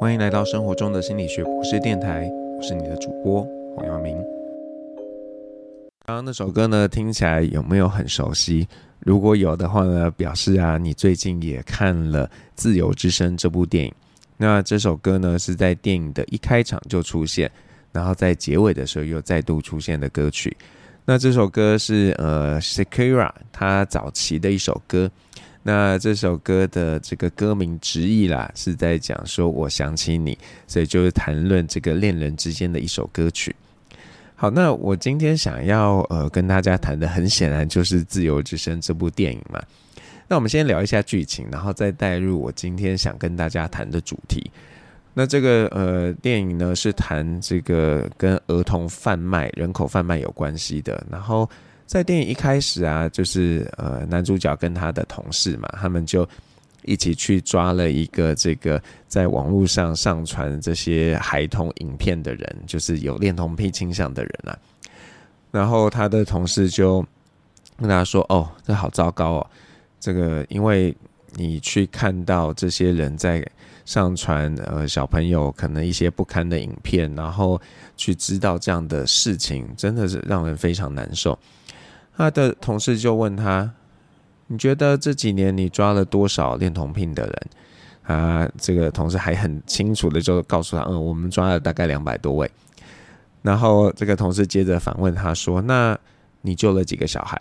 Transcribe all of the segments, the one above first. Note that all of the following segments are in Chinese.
欢迎来到生活中的心理学博士电台，我是你的主播黄耀明。刚刚那首歌呢，听起来有没有很熟悉？如果有的话呢，表示啊，你最近也看了《自由之声》这部电影。那这首歌呢，是在电影的一开场就出现，然后在结尾的时候又再度出现的歌曲。那这首歌是呃，Shakira 他早期的一首歌。那这首歌的这个歌名直译啦，是在讲说我想起你，所以就是谈论这个恋人之间的一首歌曲。好，那我今天想要呃跟大家谈的，很显然就是《自由之声》这部电影嘛。那我们先聊一下剧情，然后再带入我今天想跟大家谈的主题。那这个呃电影呢，是谈这个跟儿童贩卖、人口贩卖有关系的，然后。在电影一开始啊，就是呃男主角跟他的同事嘛，他们就一起去抓了一个这个在网络上上传这些孩童影片的人，就是有恋童癖倾向的人啊。然后他的同事就跟他说：“哦，这好糟糕哦，这个因为你去看到这些人在上传呃小朋友可能一些不堪的影片，然后去知道这样的事情，真的是让人非常难受。”他的同事就问他：“你觉得这几年你抓了多少恋童癖的人？”啊，这个同事还很清楚的就告诉他：“嗯，我们抓了大概两百多位。”然后这个同事接着反问他说：“那你救了几个小孩？”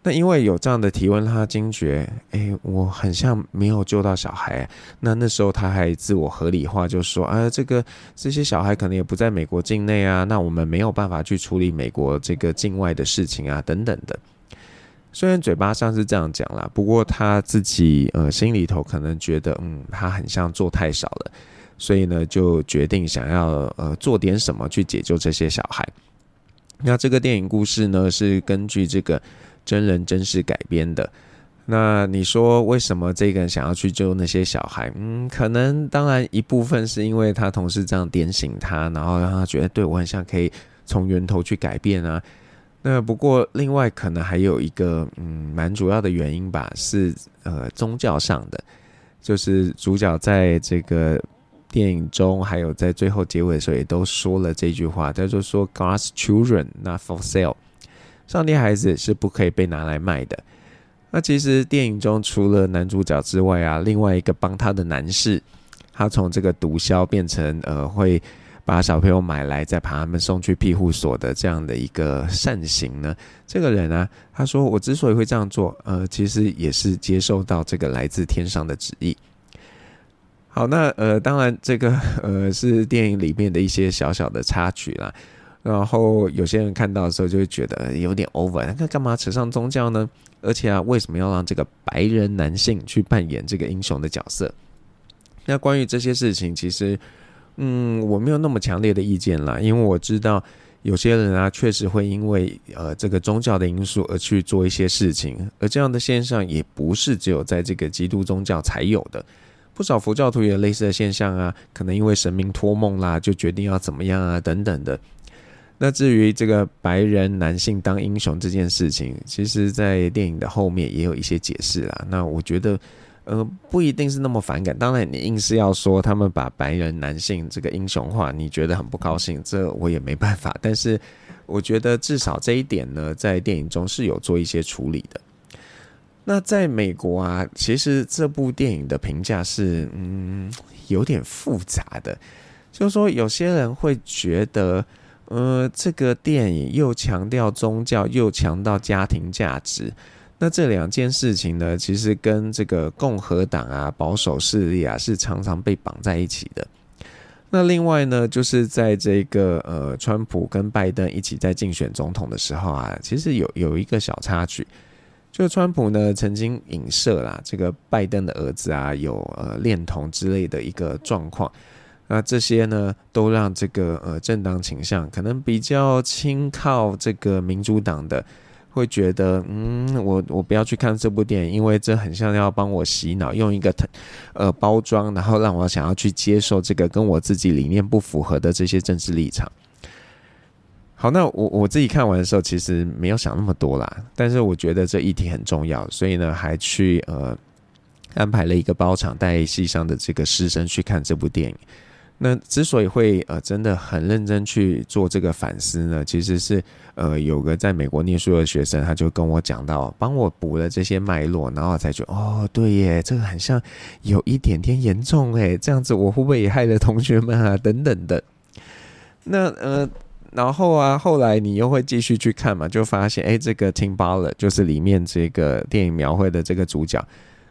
那因为有这样的提问，他惊觉：“哎，我很像没有救到小孩。”那那时候他还自我合理化，就说：“啊，这个这些小孩可能也不在美国境内啊，那我们没有办法去处理美国这个境外的事情啊，等等的。”虽然嘴巴上是这样讲啦，不过他自己呃心里头可能觉得，嗯，他很像做太少了，所以呢就决定想要呃做点什么去解救这些小孩。那这个电影故事呢是根据这个。真人真事改编的，那你说为什么这个人想要去救那些小孩？嗯，可能当然一部分是因为他同事这样点醒他，然后让他觉得对我很像可以从源头去改变啊。那不过另外可能还有一个嗯蛮主要的原因吧，是呃宗教上的，就是主角在这个电影中还有在最后结尾的时候也都说了这句话，他就说 God's children not for sale。上帝孩子是不可以被拿来卖的。那其实电影中除了男主角之外啊，另外一个帮他的男士，他从这个毒枭变成呃会把小朋友买来再把他们送去庇护所的这样的一个善行呢。这个人啊，他说我之所以会这样做，呃，其实也是接受到这个来自天上的旨意。好，那呃，当然这个呃是电影里面的一些小小的插曲啦。然后有些人看到的时候就会觉得有点 over，那干嘛扯上宗教呢？而且啊，为什么要让这个白人男性去扮演这个英雄的角色？那关于这些事情，其实嗯，我没有那么强烈的意见啦，因为我知道有些人啊，确实会因为呃这个宗教的因素而去做一些事情，而这样的现象也不是只有在这个基督宗教才有的，不少佛教徒也有类似的现象啊，可能因为神明托梦啦，就决定要怎么样啊，等等的。那至于这个白人男性当英雄这件事情，其实，在电影的后面也有一些解释啦。那我觉得，呃，不一定是那么反感。当然，你硬是要说他们把白人男性这个英雄化，你觉得很不高兴，这我也没办法。但是，我觉得至少这一点呢，在电影中是有做一些处理的。那在美国啊，其实这部电影的评价是，嗯，有点复杂的，就是说有些人会觉得。呃，这个电影又强调宗教，又强调家庭价值，那这两件事情呢，其实跟这个共和党啊、保守势力啊，是常常被绑在一起的。那另外呢，就是在这个呃，川普跟拜登一起在竞选总统的时候啊，其实有有一个小插曲，就川普呢曾经影射啦，这个拜登的儿子啊有呃恋童之类的一个状况。那这些呢，都让这个呃政党倾向可能比较亲靠这个民主党的，会觉得，嗯，我我不要去看这部电影，因为这很像要帮我洗脑，用一个呃包装，然后让我想要去接受这个跟我自己理念不符合的这些政治立场。好，那我我自己看完的时候，其实没有想那么多啦，但是我觉得这议题很重要，所以呢，还去呃安排了一个包场，带系上的这个师生去看这部电影。那之所以会呃真的很认真去做这个反思呢，其实是呃有个在美国念书的学生，他就跟我讲到，帮我补了这些脉络，然后我才觉哦对耶，这个很像有一点点严重诶，这样子我会不会也害了同学们啊等等的。那呃然后啊后来你又会继续去看嘛，就发现诶，这个 Tim Ballard 就是里面这个电影描绘的这个主角。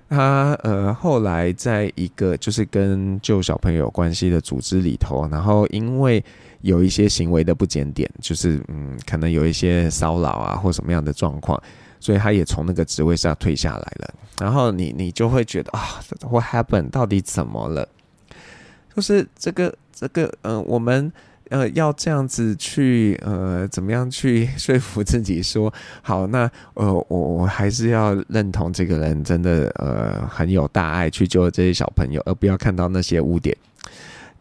他呃后来在一个就是跟救小朋友关系的组织里头，然后因为有一些行为的不检点，就是嗯可能有一些骚扰啊或什么样的状况，所以他也从那个职位上退下来了。然后你你就会觉得啊，what happened？到底怎么了？就是这个这个嗯、我们。呃，要这样子去，呃，怎么样去 说服自己说好？那呃，我我还是要认同这个人真的呃很有大爱，去救这些小朋友，而不要看到那些污点。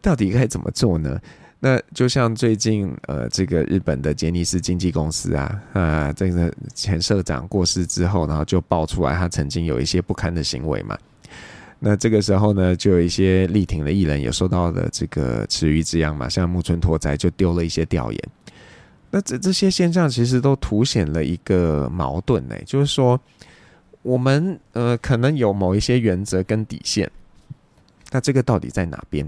到底该怎么做呢？那就像最近呃，这个日本的杰尼斯经纪公司啊，啊、这个前社长过世之后，然后就爆出来他曾经有一些不堪的行为嘛。那这个时候呢，就有一些力挺的艺人也受到了这个池鱼之殃嘛，像木村拓哉就丢了一些调研。那这这些现象其实都凸显了一个矛盾呢，就是说我们呃可能有某一些原则跟底线，那这个到底在哪边？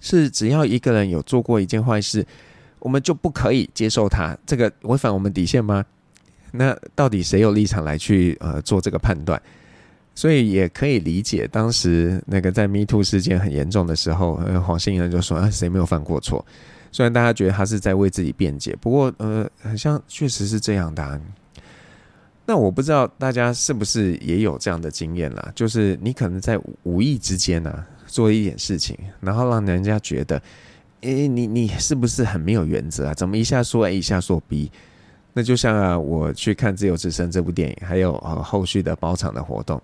是只要一个人有做过一件坏事，我们就不可以接受他，这个违反我们底线吗？那到底谁有立场来去呃做这个判断？所以也可以理解，当时那个在 Me Too 事件很严重的时候，呃，黄信恩就说：“啊，谁没有犯过错？”虽然大家觉得他是在为自己辩解，不过，呃，好像确实是这样的啊。那我不知道大家是不是也有这样的经验啦，就是你可能在无意之间呢，啊，做一点事情，然后让人家觉得，诶，你你是不是很没有原则啊？怎么一下说 A，一下说 B？那就像啊，我去看《自由之声》这部电影，还有呃后续的包场的活动。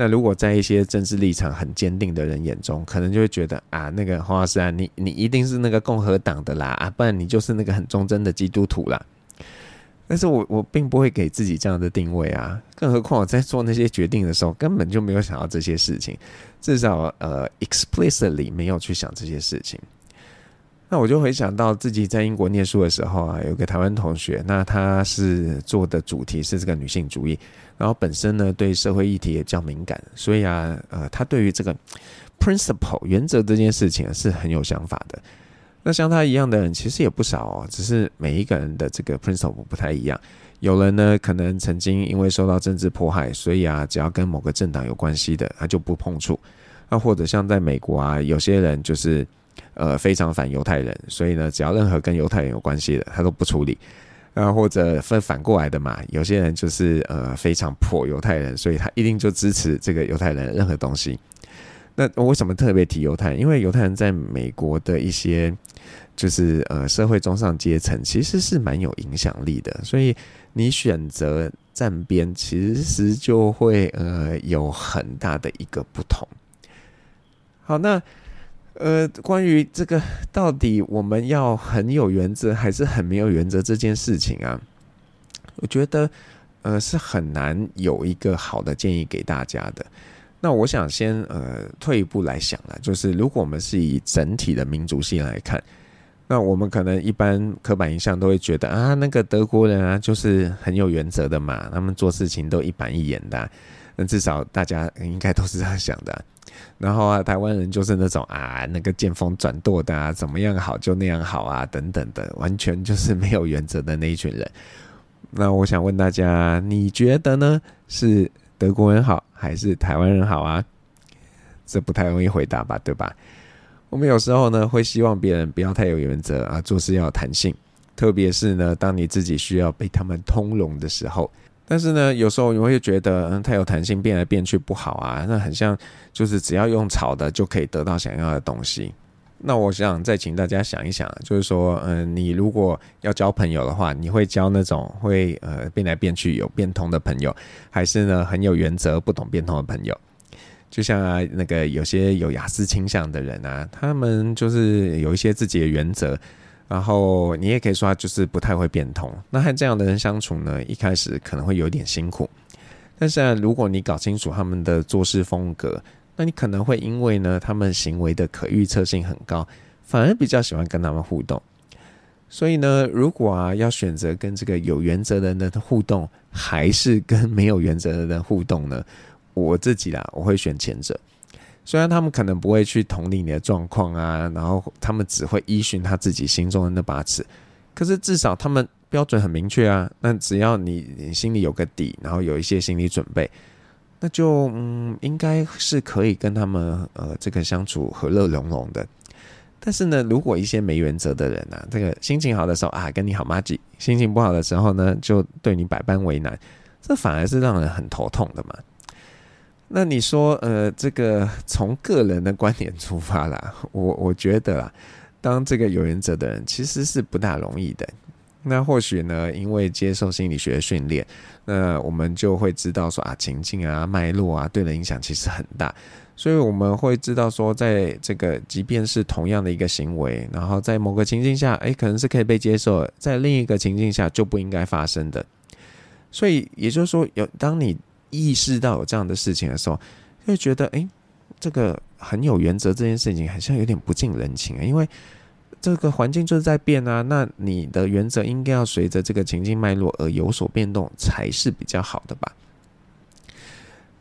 那如果在一些政治立场很坚定的人眼中，可能就会觉得啊，那个黄老师啊，你你一定是那个共和党的啦，啊，不然你就是那个很忠贞的基督徒啦。但是我我并不会给自己这样的定位啊，更何况我在做那些决定的时候，根本就没有想到这些事情，至少呃 explicitly 没有去想这些事情。那我就回想到自己在英国念书的时候啊，有个台湾同学，那他是做的主题是这个女性主义，然后本身呢对社会议题也较敏感，所以啊，呃，他对于这个 principle 原则这件事情是很有想法的。那像他一样的人其实也不少哦，只是每一个人的这个 principle 不太一样。有人呢可能曾经因为受到政治迫害，所以啊，只要跟某个政党有关系的，他就不碰触。那或者像在美国啊，有些人就是。呃，非常反犹太人，所以呢，只要任何跟犹太人有关系的，他都不处理。啊，或者分反过来的嘛，有些人就是呃非常破犹太人，所以他一定就支持这个犹太人任何东西。那我为什么特别提犹太人？因为犹太人在美国的一些就是呃社会中上阶层其实是蛮有影响力的，所以你选择站边，其实就会呃有很大的一个不同。好，那。呃，关于这个到底我们要很有原则还是很没有原则这件事情啊，我觉得呃是很难有一个好的建议给大家的。那我想先呃退一步来想了，就是如果我们是以整体的民族性来看，那我们可能一般刻板印象都会觉得啊，那个德国人啊就是很有原则的嘛，他们做事情都一板一眼的，那至少大家应该都是这样想的。然后啊，台湾人就是那种啊，那个见风转舵的啊，怎么样好就那样好啊，等等的，完全就是没有原则的那一群人。那我想问大家，你觉得呢？是德国人好，还是台湾人好啊？这不太容易回答吧，对吧？我们有时候呢，会希望别人不要太有原则啊，做事要有弹性，特别是呢，当你自己需要被他们通融的时候。但是呢，有时候你会觉得，嗯，太有弹性，变来变去不好啊。那很像，就是只要用吵的就可以得到想要的东西。那我想再请大家想一想，就是说，嗯，你如果要交朋友的话，你会交那种会呃变来变去有变通的朋友，还是呢很有原则、不懂变通的朋友？就像啊，那个有些有雅思倾向的人啊，他们就是有一些自己的原则。然后你也可以说他就是不太会变通。那和这样的人相处呢，一开始可能会有点辛苦，但是啊，如果你搞清楚他们的做事风格，那你可能会因为呢，他们行为的可预测性很高，反而比较喜欢跟他们互动。所以呢，如果啊要选择跟这个有原则的人的互动，还是跟没有原则的人互动呢？我自己啦，我会选前者。虽然他们可能不会去同理你的状况啊，然后他们只会依循他自己心中的那把尺，可是至少他们标准很明确啊。那只要你你心里有个底，然后有一些心理准备，那就嗯，应该是可以跟他们呃这个相处和乐融融的。但是呢，如果一些没原则的人啊，这个心情好的时候啊，跟你好麻吉；心情不好的时候呢，就对你百般为难，这反而是让人很头痛的嘛。那你说，呃，这个从个人的观点出发啦，我我觉得啦，当这个有原则的人其实是不大容易的。那或许呢，因为接受心理学的训练，那我们就会知道说啊，情境啊、脉络啊，对人影响其实很大。所以我们会知道说，在这个即便是同样的一个行为，然后在某个情境下，诶，可能是可以被接受；在另一个情境下就不应该发生的。所以也就是说，有当你意识到有这样的事情的时候，就会觉得，诶，这个很有原则这件事情，好像有点不近人情啊。因为这个环境就是在变啊，那你的原则应该要随着这个情境脉络而有所变动，才是比较好的吧？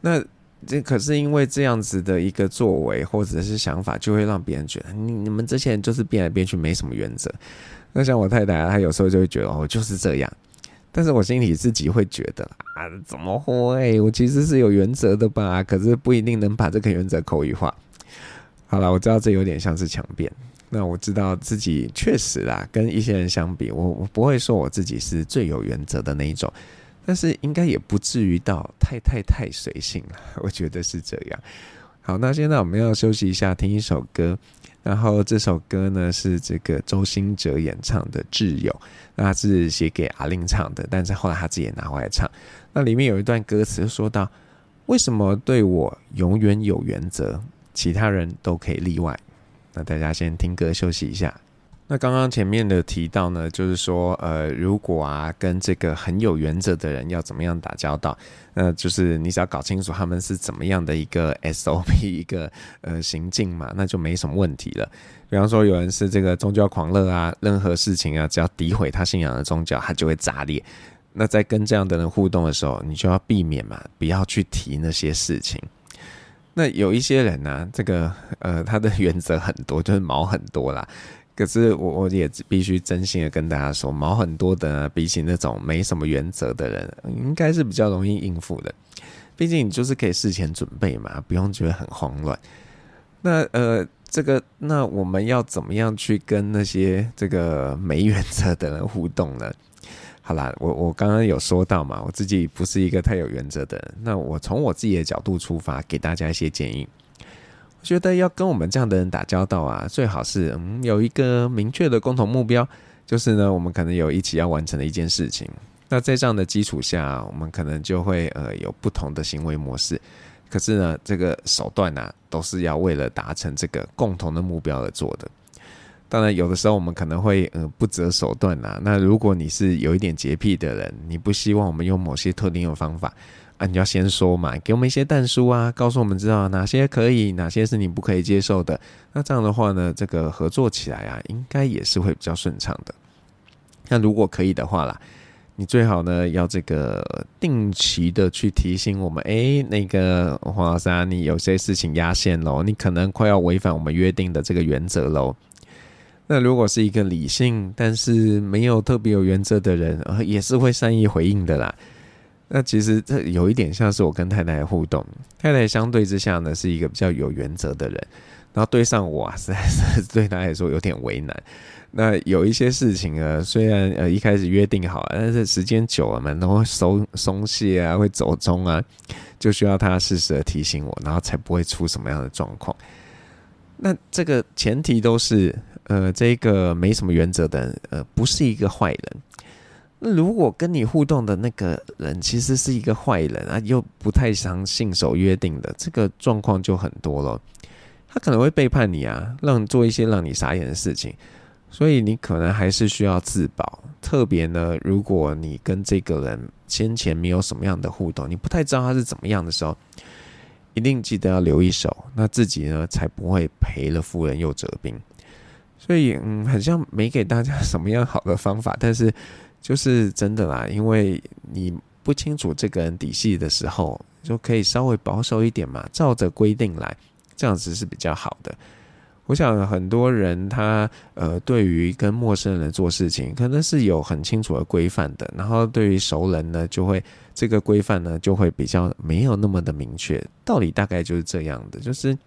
那。这可是因为这样子的一个作为或者是想法，就会让别人觉得你你们这些人就是变来变去没什么原则。那像我太太，她有时候就会觉得哦，就是这样。但是我心里自己会觉得啊，怎么会？我其实是有原则的吧？可是不一定能把这个原则口语化。好了，我知道这有点像是强辩。那我知道自己确实啦，跟一些人相比，我我不会说我自己是最有原则的那一种。但是应该也不至于到太太太随性了，我觉得是这样。好，那现在我们要休息一下，听一首歌。然后这首歌呢是这个周兴哲演唱的《挚友》，那他是写给阿令唱的，但是后来他自己也拿回来唱。那里面有一段歌词说到：“为什么对我永远有原则，其他人都可以例外？”那大家先听歌休息一下。那刚刚前面的提到呢，就是说，呃，如果啊跟这个很有原则的人要怎么样打交道，那就是你只要搞清楚他们是怎么样的一个 SOP 一个呃行径嘛，那就没什么问题了。比方说有人是这个宗教狂热啊，任何事情啊，只要诋毁他信仰的宗教，他就会炸裂。那在跟这样的人互动的时候，你就要避免嘛，不要去提那些事情。那有一些人呢、这个呃他的原则很多，就是毛很多啦。可是我我也必须真心的跟大家说，毛很多的，比起那种没什么原则的人，应该是比较容易应付的。毕竟你就是可以事前准备嘛，不用觉得很慌乱。那呃，这个那我们要怎么样去跟那些这个没原则的人互动呢？好啦，我我刚刚有说到嘛，我自己不是一个太有原则的人。那我从我自己的角度出发，给大家一些建议。我觉得要跟我们这样的人打交道啊，最好是嗯有一个明确的共同目标，就是呢，我们可能有一起要完成的一件事情。那在这样的基础下，我们可能就会呃有不同的行为模式。可是呢，这个手段呢、啊，都是要为了达成这个共同的目标而做的。当然，有的时候我们可能会呃不择手段呐、啊。那如果你是有一点洁癖的人，你不希望我们用某些特定的方法。啊，你要先说嘛，给我们一些但书啊，告诉我们知道哪些可以，哪些是你不可以接受的。那这样的话呢，这个合作起来啊，应该也是会比较顺畅的。那如果可以的话啦，你最好呢要这个定期的去提醒我们，诶，那个黄老师啊，你有些事情压线喽，你可能快要违反我们约定的这个原则喽。那如果是一个理性但是没有特别有原则的人，呃，也是会善意回应的啦。那其实这有一点像是我跟太太的互动，太太相对之下呢是一个比较有原则的人，然后对上我，实在是对他来说有点为难。那有一些事情呢，虽然呃一开始约定好了，但是时间久了嘛，都会松松懈啊，会走中啊，就需要他适时的提醒我，然后才不会出什么样的状况。那这个前提都是呃这个没什么原则的，呃不是一个坏人。那如果跟你互动的那个人其实是一个坏人啊，又不太相信守约定的，这个状况就很多了。他可能会背叛你啊，让做一些让你傻眼的事情，所以你可能还是需要自保。特别呢，如果你跟这个人先前没有什么样的互动，你不太知道他是怎么样的时候，一定记得要留一手，那自己呢才不会赔了夫人又折兵。所以，嗯，好像没给大家什么样好的方法，但是就是真的啦，因为你不清楚这个人底细的时候，就可以稍微保守一点嘛，照着规定来，这样子是比较好的。我想很多人他呃，对于跟陌生人做事情，可能是有很清楚的规范的，然后对于熟人呢，就会这个规范呢就会比较没有那么的明确。道理大概就是这样的，就是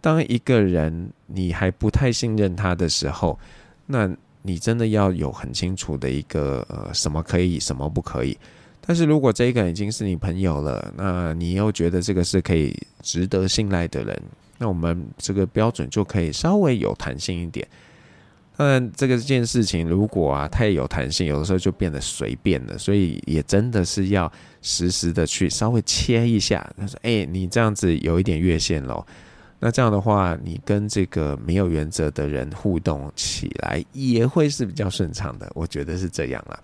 当一个人你还不太信任他的时候，那你真的要有很清楚的一个呃，什么可以，什么不可以。但是如果这个已经是你朋友了，那你又觉得这个是可以值得信赖的人。那我们这个标准就可以稍微有弹性一点。当然，这个件事情如果啊太有弹性，有的时候就变得随便了。所以也真的是要时时的去稍微切一下。他说：“哎，你这样子有一点越线喽。”那这样的话，你跟这个没有原则的人互动起来也会是比较顺畅的。我觉得是这样啦。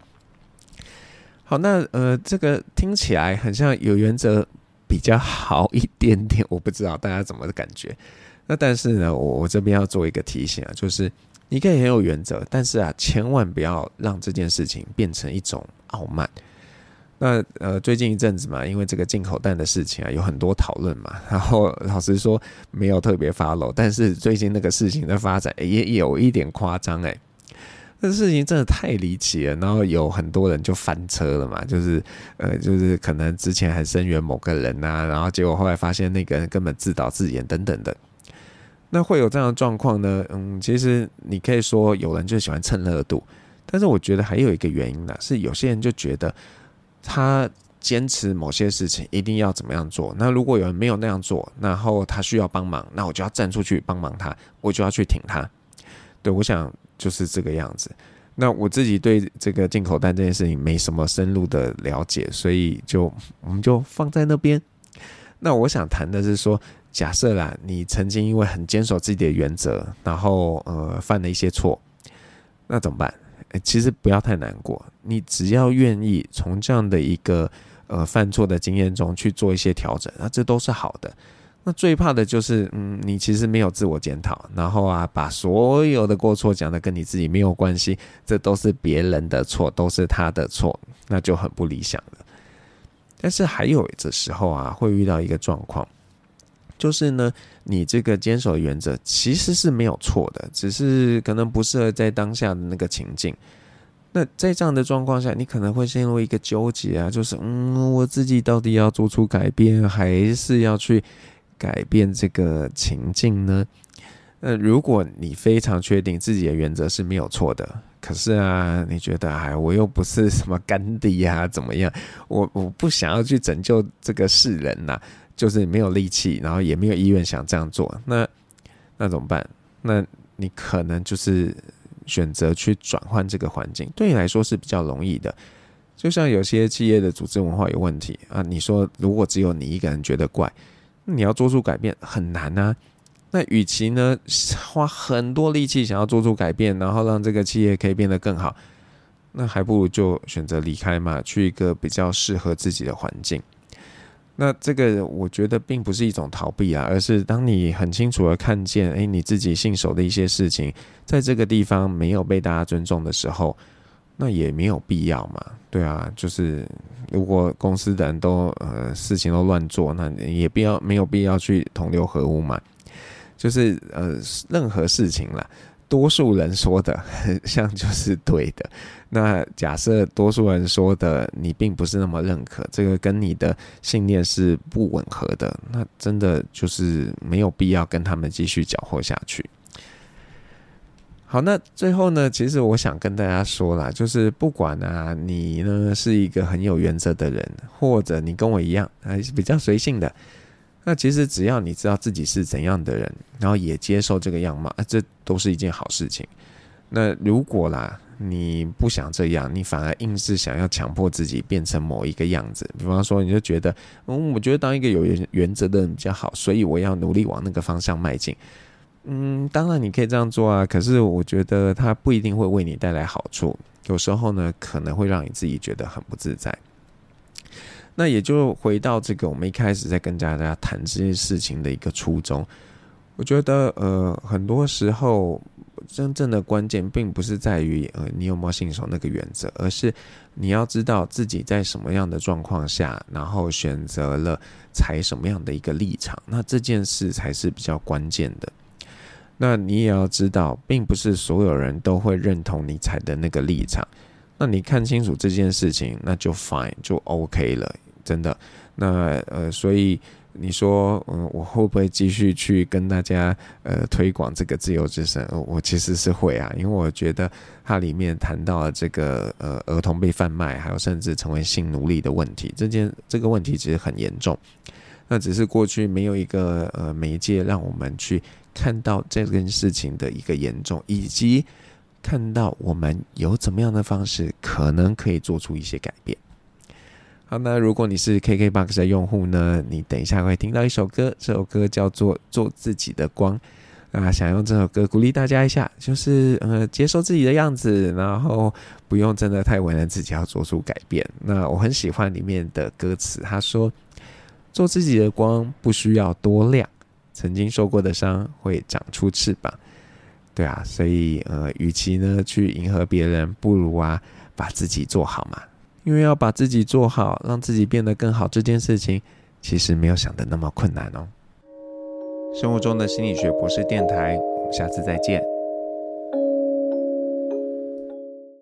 好，那呃，这个听起来很像有原则。比较好一点点，我不知道大家怎么的感觉。那但是呢，我我这边要做一个提醒啊，就是你可以很有原则，但是啊，千万不要让这件事情变成一种傲慢。那呃，最近一阵子嘛，因为这个进口蛋的事情啊，有很多讨论嘛。然后老实说，没有特别 follow，但是最近那个事情的发展也有一点夸张哎。这事情真的太离奇了，然后有很多人就翻车了嘛，就是呃，就是可能之前还声援某个人呐、然后结果后来发现那个人根本自导自演等等的，那会有这样的状况呢？嗯，其实你可以说有人就喜欢蹭热度，但是我觉得还有一个原因呢，是有些人就觉得他坚持某些事情一定要怎么样做，那如果有人没有那样做，然后他需要帮忙，那我就要站出去帮忙他，我就要去挺他。对，我想。就是这个样子。那我自己对这个进口单这件事情没什么深入的了解，所以就我们就放在那边。那我想谈的是说，假设啦，你曾经因为很坚守自己的原则，然后呃犯了一些错，那怎么办？其实不要太难过，你只要愿意从这样的一个呃犯错的经验中去做一些调整，那这都是好的。那最怕的就是，嗯，你其实没有自我检讨，然后啊，把所有的过错讲的跟你自己没有关系，这都是别人的错，都是他的错，那就很不理想了。但是还有的时候啊，会遇到一个状况，就是呢，你这个坚守原则其实是没有错的，只是可能不适合在当下的那个情境。那在这样的状况下，你可能会陷入一个纠结啊，就是，嗯，我自己到底要做出改变，还是要去改变这个情境呢？那如果你非常确定自己的原则是没有错的，可是啊，你觉得哎，我又不是什么甘地呀，怎么样？我我不想要去拯救这个世人呐，就是没有力气，然后也没有意愿想这样做，那那怎么办？那你可能就是选择去转换这个环境，对你来说是比较容易的。就像有些企业的组织文化有问题啊，你说如果只有你一个人觉得怪。你要做出改变很难啊，那与其呢花很多力气想要做出改变，然后让这个企业可以变得更好，那还不如就选择离开嘛，去一个比较适合自己的环境。那这个我觉得并不是一种逃避啊，而是当你很清楚的看见，诶，你自己信守的一些事情，在这个地方没有被大家尊重的时候。那也没有必要嘛，对啊，就是如果公司的人都呃事情都乱做，那也必要没有必要去同流合污嘛。就是呃任何事情啦，多数人说的很 像就是对的。那假设多数人说的你并不是那么认可，这个跟你的信念是不吻合的，那真的就是没有必要跟他们继续搅和下去。好，那最后呢，其实我想跟大家说啦，就是不管啊，你呢是一个很有原则的人，或者你跟我一样还是比较随性的，那其实只要你知道自己是怎样的人，然后也接受这个样貌，啊，这都是一件好事情。那如果啦，你不想这样，你反而硬是想要强迫自己变成某一个样子，比方说，你就觉得，嗯，我觉得当一个有原原则的人比较好，所以我要努力往那个方向迈进。嗯，当然你可以这样做啊，可是我觉得它不一定会为你带来好处，有时候呢，可能会让你自己觉得很不自在。那也就回到这个我们一开始在跟大家谈这件事情的一个初衷，我觉得呃，很多时候。真正的关键并不是在于呃你有没有信守那个原则，而是你要知道自己在什么样的状况下，然后选择了采什么样的一个立场，那这件事才是比较关键的。那你也要知道，并不是所有人都会认同你采的那个立场。那你看清楚这件事情，那就 fine 就 OK 了，真的。那呃，所以。你说，嗯，我会不会继续去跟大家呃推广这个自由之声？我其实是会啊，因为我觉得它里面谈到了这个呃儿童被贩卖，还有甚至成为性奴隶的问题，这件这个问题其实很严重。那只是过去没有一个呃媒介让我们去看到这件事情的一个严重，以及看到我们有怎么样的方式可能可以做出一些改变。好，那如果你是 KKBOX 的用户呢，你等一下会听到一首歌，这首歌叫做《做自己的光》。啊，想用这首歌鼓励大家一下，就是呃，接受自己的样子，然后不用真的太为难自己，要做出改变。那我很喜欢里面的歌词，他说：“做自己的光不需要多亮，曾经受过的伤会长出翅膀。”对啊，所以呃，与其呢去迎合别人，不如啊把自己做好嘛。因为要把自己做好，让自己变得更好，这件事情其实没有想的那么困难哦。生活中的心理学博士电台，我们下次再见。